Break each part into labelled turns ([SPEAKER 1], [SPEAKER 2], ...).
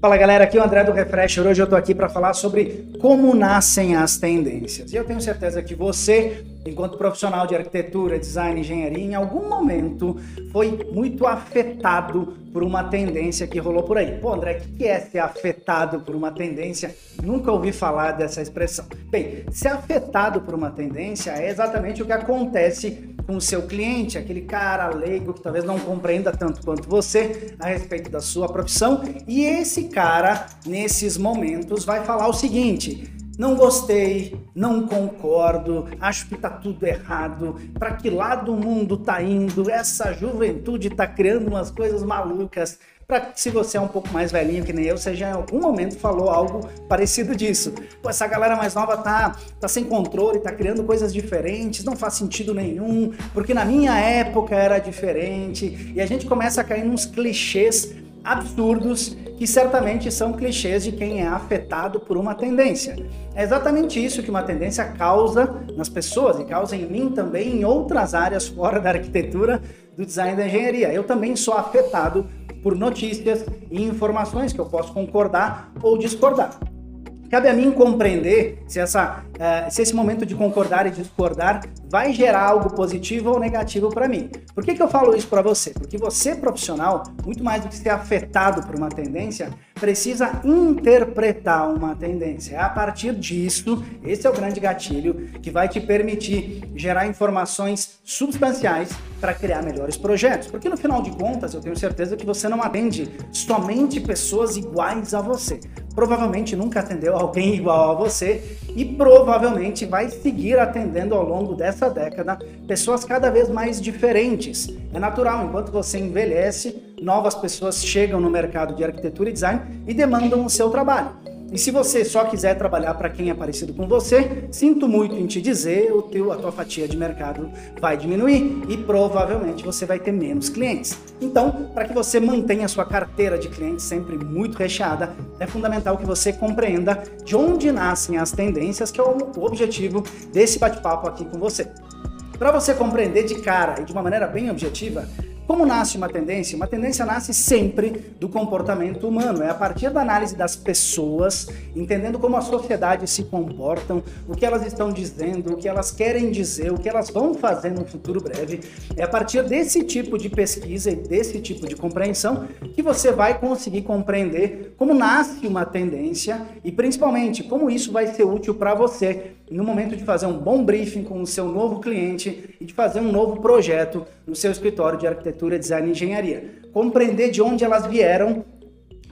[SPEAKER 1] Fala galera, aqui é o André do Refresher. Hoje eu tô aqui para falar sobre como nascem as tendências. E eu tenho certeza que você, enquanto profissional de arquitetura, design, engenharia, em algum momento foi muito afetado por uma tendência que rolou por aí. Pô, André, o que é ser afetado por uma tendência? Nunca ouvi falar dessa expressão. Bem, ser afetado por uma tendência é exatamente o que acontece com o seu cliente, aquele cara leigo que talvez não compreenda tanto quanto você a respeito da sua profissão, e esse cara, nesses momentos, vai falar o seguinte: não gostei, não concordo, acho que tá tudo errado, para que lado o mundo tá indo, essa juventude tá criando umas coisas malucas. Para se você é um pouco mais velhinho que nem eu, você já em algum momento falou algo parecido disso. Pô, essa galera mais nova tá, tá sem controle, tá criando coisas diferentes, não faz sentido nenhum, porque na minha época era diferente. E a gente começa a cair nos clichês absurdos que certamente são clichês de quem é afetado por uma tendência. É exatamente isso que uma tendência causa nas pessoas e causa em mim também em outras áreas fora da arquitetura, do design da engenharia. Eu também sou afetado por notícias e informações que eu posso concordar ou discordar. Cabe a mim compreender se, essa, uh, se esse momento de concordar e discordar vai gerar algo positivo ou negativo para mim. Por que, que eu falo isso para você? Porque você, profissional, muito mais do que ser afetado por uma tendência, precisa interpretar uma tendência. É a partir disso, esse é o grande gatilho que vai te permitir gerar informações substanciais para criar melhores projetos. Porque no final de contas, eu tenho certeza que você não atende somente pessoas iguais a você provavelmente nunca atendeu alguém igual a você e provavelmente vai seguir atendendo ao longo dessa década pessoas cada vez mais diferentes. É natural, enquanto você envelhece, novas pessoas chegam no mercado de arquitetura e design e demandam o seu trabalho. E se você só quiser trabalhar para quem é parecido com você, sinto muito em te dizer, o teu, a tua fatia de mercado vai diminuir e provavelmente você vai ter menos clientes. Então, para que você mantenha a sua carteira de clientes sempre muito recheada, é fundamental que você compreenda de onde nascem as tendências, que é o objetivo desse bate-papo aqui com você. Para você compreender de cara e de uma maneira bem objetiva, como nasce uma tendência? Uma tendência nasce sempre do comportamento humano. É a partir da análise das pessoas, entendendo como a sociedade se comportam, o que elas estão dizendo, o que elas querem dizer, o que elas vão fazer no futuro breve. É a partir desse tipo de pesquisa e desse tipo de compreensão que você vai conseguir compreender como nasce uma tendência e principalmente como isso vai ser útil para você no momento de fazer um bom briefing com o seu novo cliente e de fazer um novo projeto no seu escritório de arquitetura, design e engenharia. Compreender de onde elas vieram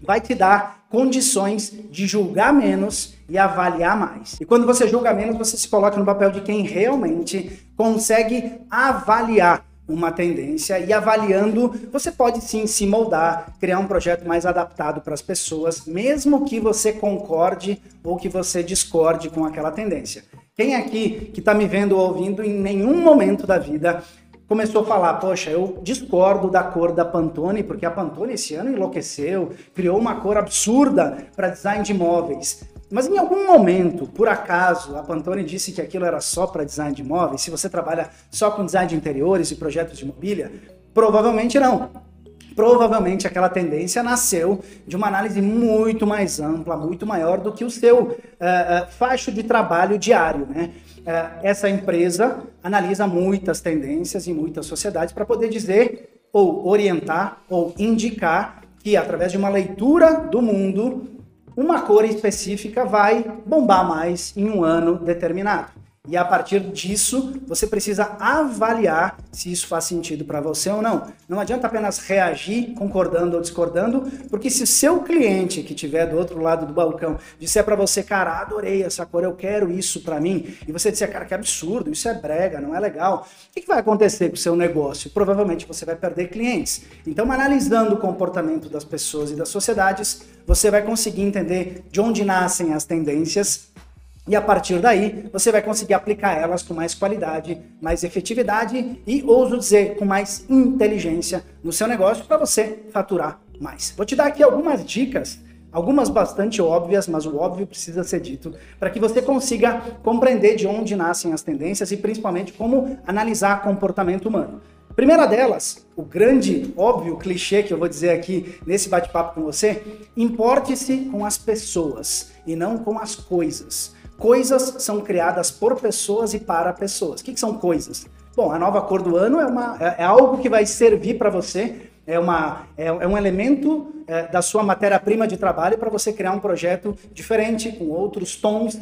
[SPEAKER 1] vai te dar condições de julgar menos e avaliar mais. E quando você julga menos, você se coloca no papel de quem realmente consegue avaliar uma tendência e avaliando, você pode sim se moldar, criar um projeto mais adaptado para as pessoas, mesmo que você concorde ou que você discorde com aquela tendência. Quem aqui que está me vendo ou ouvindo em nenhum momento da vida começou a falar, poxa, eu discordo da cor da Pantone, porque a Pantone esse ano enlouqueceu, criou uma cor absurda para design de móveis. Mas em algum momento, por acaso, a Pantone disse que aquilo era só para design de imóveis? Se você trabalha só com design de interiores e projetos de mobília? Provavelmente não. Provavelmente aquela tendência nasceu de uma análise muito mais ampla, muito maior do que o seu uh, uh, de trabalho diário. Né? Uh, essa empresa analisa muitas tendências em muitas sociedades para poder dizer, ou orientar, ou indicar que através de uma leitura do mundo uma cor específica vai bombar mais em um ano determinado. E a partir disso, você precisa avaliar se isso faz sentido para você ou não. Não adianta apenas reagir concordando ou discordando, porque se o seu cliente que estiver do outro lado do balcão disser para você, cara, adorei essa cor, eu quero isso para mim, e você disser, cara, que absurdo, isso é brega, não é legal, o que, que vai acontecer com o seu negócio? Provavelmente você vai perder clientes. Então, analisando o comportamento das pessoas e das sociedades, você vai conseguir entender de onde nascem as tendências e a partir daí, você vai conseguir aplicar elas com mais qualidade, mais efetividade e, ouso dizer, com mais inteligência no seu negócio para você faturar mais. Vou te dar aqui algumas dicas, algumas bastante óbvias, mas o óbvio precisa ser dito, para que você consiga compreender de onde nascem as tendências e principalmente como analisar comportamento humano. Primeira delas, o grande, óbvio clichê que eu vou dizer aqui nesse bate-papo com você, importe-se com as pessoas e não com as coisas. Coisas são criadas por pessoas e para pessoas. O que, que são coisas? Bom, a nova cor do ano é, uma, é, é algo que vai servir para você, é, uma, é, é um elemento é, da sua matéria-prima de trabalho para você criar um projeto diferente, com outros tons,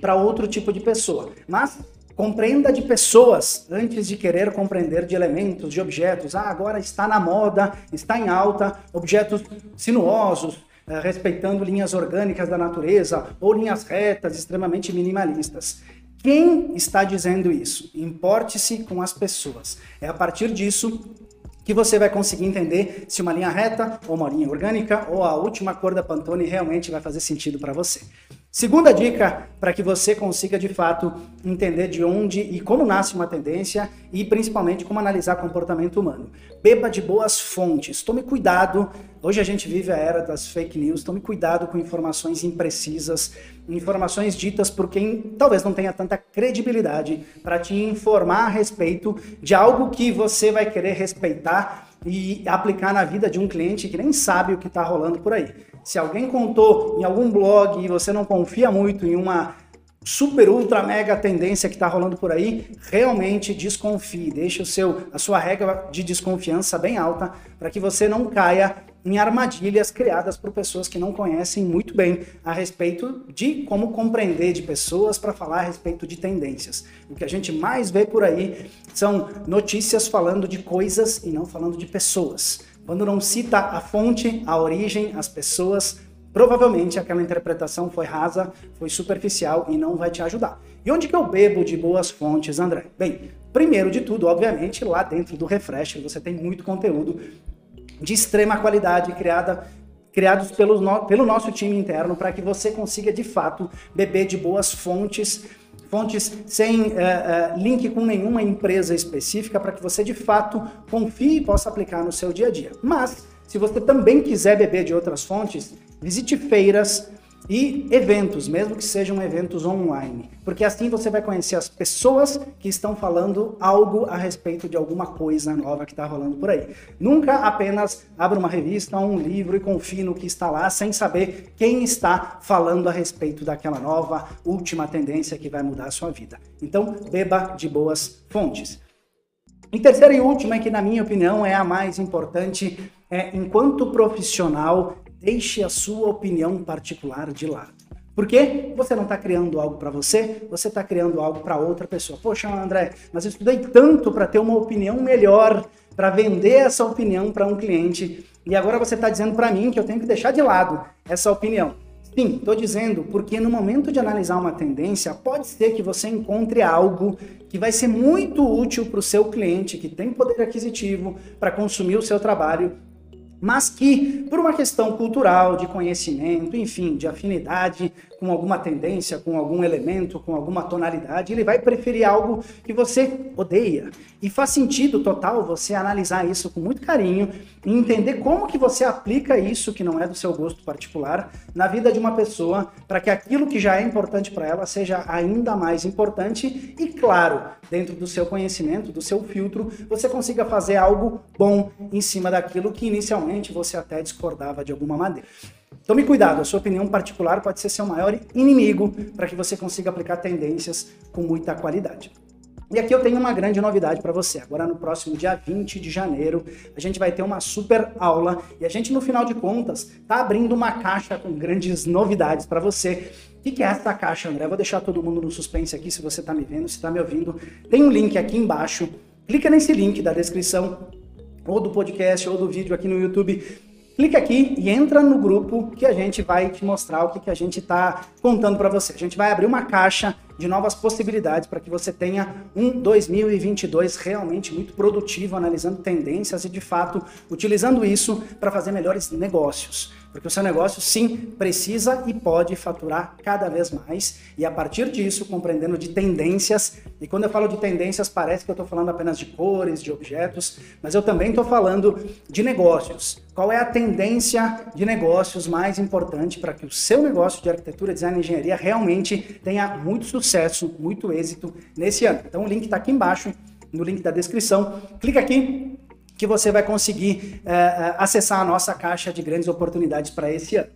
[SPEAKER 1] para outro tipo de pessoa. Mas compreenda de pessoas antes de querer compreender de elementos, de objetos. Ah, agora está na moda, está em alta, objetos sinuosos, respeitando linhas orgânicas da natureza ou linhas retas extremamente minimalistas. Quem está dizendo isso? Importe-se com as pessoas. É a partir disso que você vai conseguir entender se uma linha reta ou uma linha orgânica ou a última cor da Pantone realmente vai fazer sentido para você. Segunda dica para que você consiga de fato entender de onde e como nasce uma tendência e principalmente como analisar comportamento humano. Beba de boas fontes. Tome cuidado. Hoje a gente vive a era das fake news. Tome cuidado com informações imprecisas, informações ditas por quem talvez não tenha tanta credibilidade para te informar a respeito de algo que você vai querer respeitar e aplicar na vida de um cliente que nem sabe o que está rolando por aí. Se alguém contou em algum blog e você não confia muito em uma super ultra mega tendência que está rolando por aí, realmente desconfie, deixe o seu, a sua regra de desconfiança bem alta para que você não caia em armadilhas criadas por pessoas que não conhecem muito bem a respeito de como compreender de pessoas para falar a respeito de tendências. O que a gente mais vê por aí são notícias falando de coisas e não falando de pessoas. Quando não cita a fonte, a origem, as pessoas, provavelmente aquela interpretação foi rasa, foi superficial e não vai te ajudar. E onde que eu bebo de boas fontes, André? Bem, primeiro de tudo, obviamente, lá dentro do Refresh você tem muito conteúdo de extrema qualidade criada criados pelo, no, pelo nosso time interno para que você consiga de fato beber de boas fontes fontes sem uh, uh, link com nenhuma empresa específica para que você de fato confie e possa aplicar no seu dia a dia. Mas, se você também quiser beber de outras fontes, visite feiras, e eventos, mesmo que sejam eventos online, porque assim você vai conhecer as pessoas que estão falando algo a respeito de alguma coisa nova que está rolando por aí. Nunca apenas abra uma revista ou um livro e confie no que está lá sem saber quem está falando a respeito daquela nova última tendência que vai mudar a sua vida. Então, beba de boas fontes. Em terceira e última, que na minha opinião é a mais importante, é enquanto profissional Deixe a sua opinião particular de lado. Porque você não está criando algo para você, você está criando algo para outra pessoa. Poxa, André, mas eu estudei tanto para ter uma opinião melhor, para vender essa opinião para um cliente, e agora você está dizendo para mim que eu tenho que deixar de lado essa opinião. Sim, estou dizendo porque no momento de analisar uma tendência, pode ser que você encontre algo que vai ser muito útil para o seu cliente, que tem poder aquisitivo para consumir o seu trabalho mas que, por uma questão cultural, de conhecimento, enfim, de afinidade com alguma tendência, com algum elemento, com alguma tonalidade, ele vai preferir algo que você odeia. E faz sentido total você analisar isso com muito carinho e entender como que você aplica isso que não é do seu gosto particular na vida de uma pessoa para que aquilo que já é importante para ela seja ainda mais importante e claro, dentro do seu conhecimento, do seu filtro, você consiga fazer algo bom em cima daquilo que inicialmente você até discordava de alguma maneira. Tome cuidado, a sua opinião particular pode ser seu maior inimigo para que você consiga aplicar tendências com muita qualidade. E aqui eu tenho uma grande novidade para você. Agora, no próximo dia 20 de janeiro, a gente vai ter uma super aula e a gente, no final de contas, tá abrindo uma caixa com grandes novidades para você. O que, que é essa caixa, André? Eu vou deixar todo mundo no suspense aqui, se você está me vendo, se está me ouvindo. Tem um link aqui embaixo. Clica nesse link da descrição, ou do podcast, ou do vídeo aqui no YouTube clica aqui e entra no grupo que a gente vai te mostrar o que, que a gente está contando para você. A gente vai abrir uma caixa de novas possibilidades para que você tenha um 2022 realmente muito produtivo, analisando tendências e, de fato, utilizando isso para fazer melhores negócios. Porque o seu negócio, sim, precisa e pode faturar cada vez mais. E a partir disso, compreendendo de tendências, e quando eu falo de tendências, parece que eu estou falando apenas de cores, de objetos, mas eu também estou falando de negócios. Qual é a tendência de negócios mais importante para que o seu negócio de arquitetura, design e engenharia realmente tenha muito sucesso, muito êxito nesse ano? Então o link está aqui embaixo no link da descrição. Clica aqui que você vai conseguir uh, acessar a nossa caixa de grandes oportunidades para esse ano.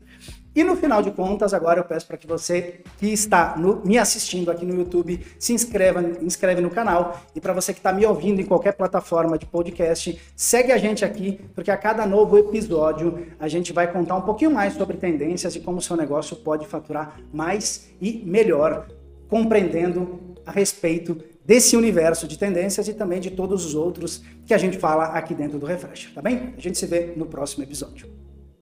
[SPEAKER 1] E no final de contas, agora eu peço para que você que está no, me assistindo aqui no YouTube se inscreva, inscreve no canal. E para você que está me ouvindo em qualquer plataforma de podcast, segue a gente aqui, porque a cada novo episódio a gente vai contar um pouquinho mais sobre tendências e como o seu negócio pode faturar mais e melhor, compreendendo a respeito desse universo de tendências e também de todos os outros que a gente fala aqui dentro do Refresh, tá bem? A gente se vê no próximo episódio.